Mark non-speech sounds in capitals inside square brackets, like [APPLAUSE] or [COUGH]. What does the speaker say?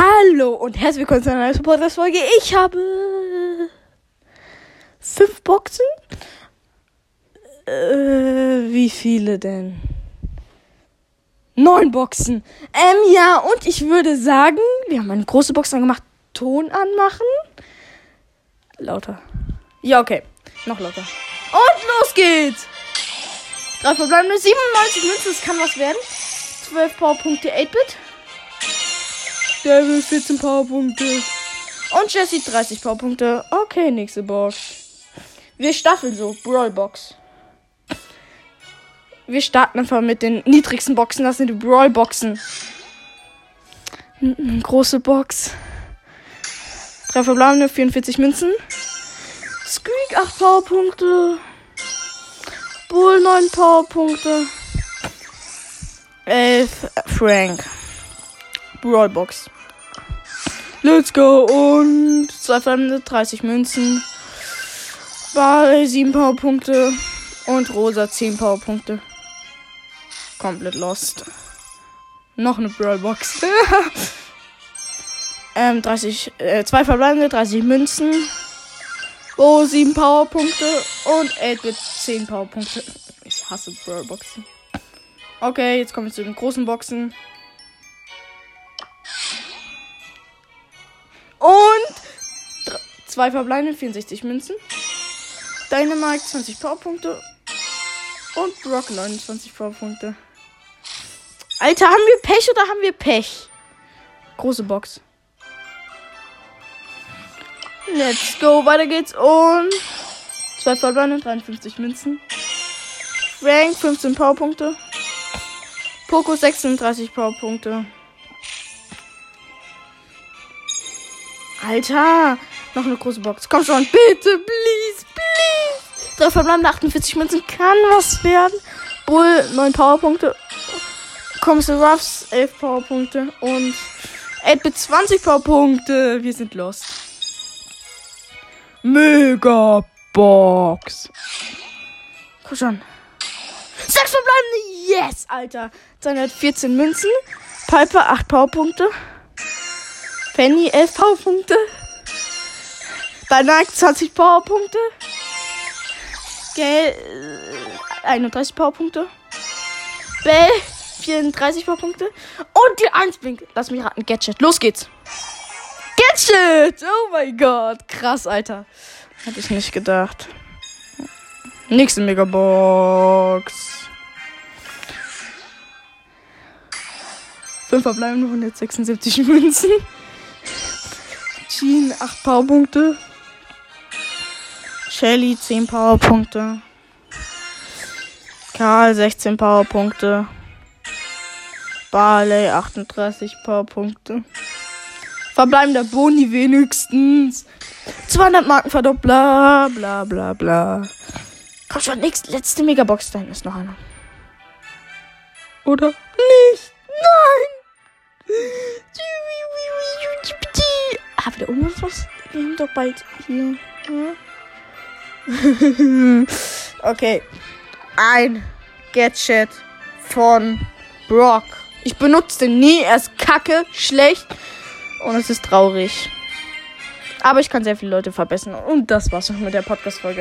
Hallo und herzlich willkommen zu einer neuen Podcast-Folge. Ich habe fünf Boxen. Äh, wie viele denn? Neun Boxen. Ähm, ja, und ich würde sagen, wir haben eine große Box angemacht. Ton anmachen. Lauter. Ja, okay. Noch lauter. Und los geht's! Drei verbleibende 97 Münzen, das kann was werden. 12 Powerpunkte 8-Bit. Devil 14 Powerpunkte. Und Jesse 30 Powerpunkte. Okay, nächste Box. Wir staffeln so. Brawl Box. Wir starten einfach mit den niedrigsten Boxen. Das sind die Brawl Boxen. N große Box. Drei verbleibende 44 Münzen. Squeak 8 Powerpunkte. Bull 9 Powerpunkte. 11 Frank. Brawlbox. Let's go. Und zwei Fremde, 30 Münzen. Ball 7 Powerpunkte. Und Rosa 10 Powerpunkte. Komplett lost. Noch eine Brawlbox. [LAUGHS] ähm, 30, äh, zwei verbleibende, 30 Münzen. Oh, 7 Powerpunkte. Und 8 mit 10 Powerpunkte. Ich hasse Brawlboxen. Okay, jetzt kommen wir zu den großen Boxen. Und zwei verbleibende 64 Münzen. Dynamite 20 Powerpunkte. Und Brock 29 Powerpunkte. Alter, haben wir Pech oder haben wir Pech? Große Box. Let's go, weiter geht's. Und zwei verbleibende 53 Münzen. Frank 15 Powerpunkte. Poco 36 Powerpunkte. Alter, noch eine große Box. Komm schon, bitte, please, please. Drei verbleibende 48 Münzen kann was werden. Bull 9 Powerpunkte. Kommst du Ruffs 11 Powerpunkte und 8 20 Powerpunkte. Wir sind lost. Mega Box. Komm schon. Sechs verbleibende. Yes, Alter. 214 Münzen. Piper 8 Powerpunkte. Penny 11 Powerpunkte. Dynamite 20 Powerpunkte. Gale 31 Powerpunkte. Bell 34 Powerpunkte. Und die 1 blinkt. Lass mich raten. Gadget. Los geht's. Gadget! Oh mein Gott. Krass, Alter. Hätte ich nicht gedacht. Nächste Megabox. 5 verbleibende 176 Münzen. Jean 8 Powerpunkte. Shelly 10 Powerpunkte. Karl 16 Powerpunkte. Barley 38 Powerpunkte. Verbleibender Boni wenigstens. 200 Marken verdoppler. Bla bla bla. Komm schon, nächste, letzte Megabox. Da ist noch einer. Oder? Nicht. Nein. Wieder irgendwas was? Wir haben doch bald hier. Hm? [LAUGHS] okay. Ein Gadget von Brock. Ich benutze den nie. Er ist kacke, schlecht. Und es ist traurig. Aber ich kann sehr viele Leute verbessern. Und das war's mit der Podcast-Folge.